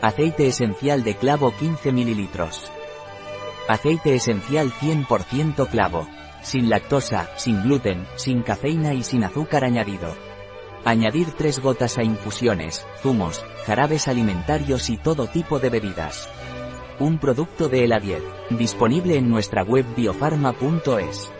Aceite esencial de clavo 15 ml. Aceite esencial 100% clavo. Sin lactosa, sin gluten, sin cafeína y sin azúcar añadido. Añadir 3 gotas a infusiones, zumos, jarabes alimentarios y todo tipo de bebidas. Un producto de Eladier, disponible en nuestra web biofarma.es.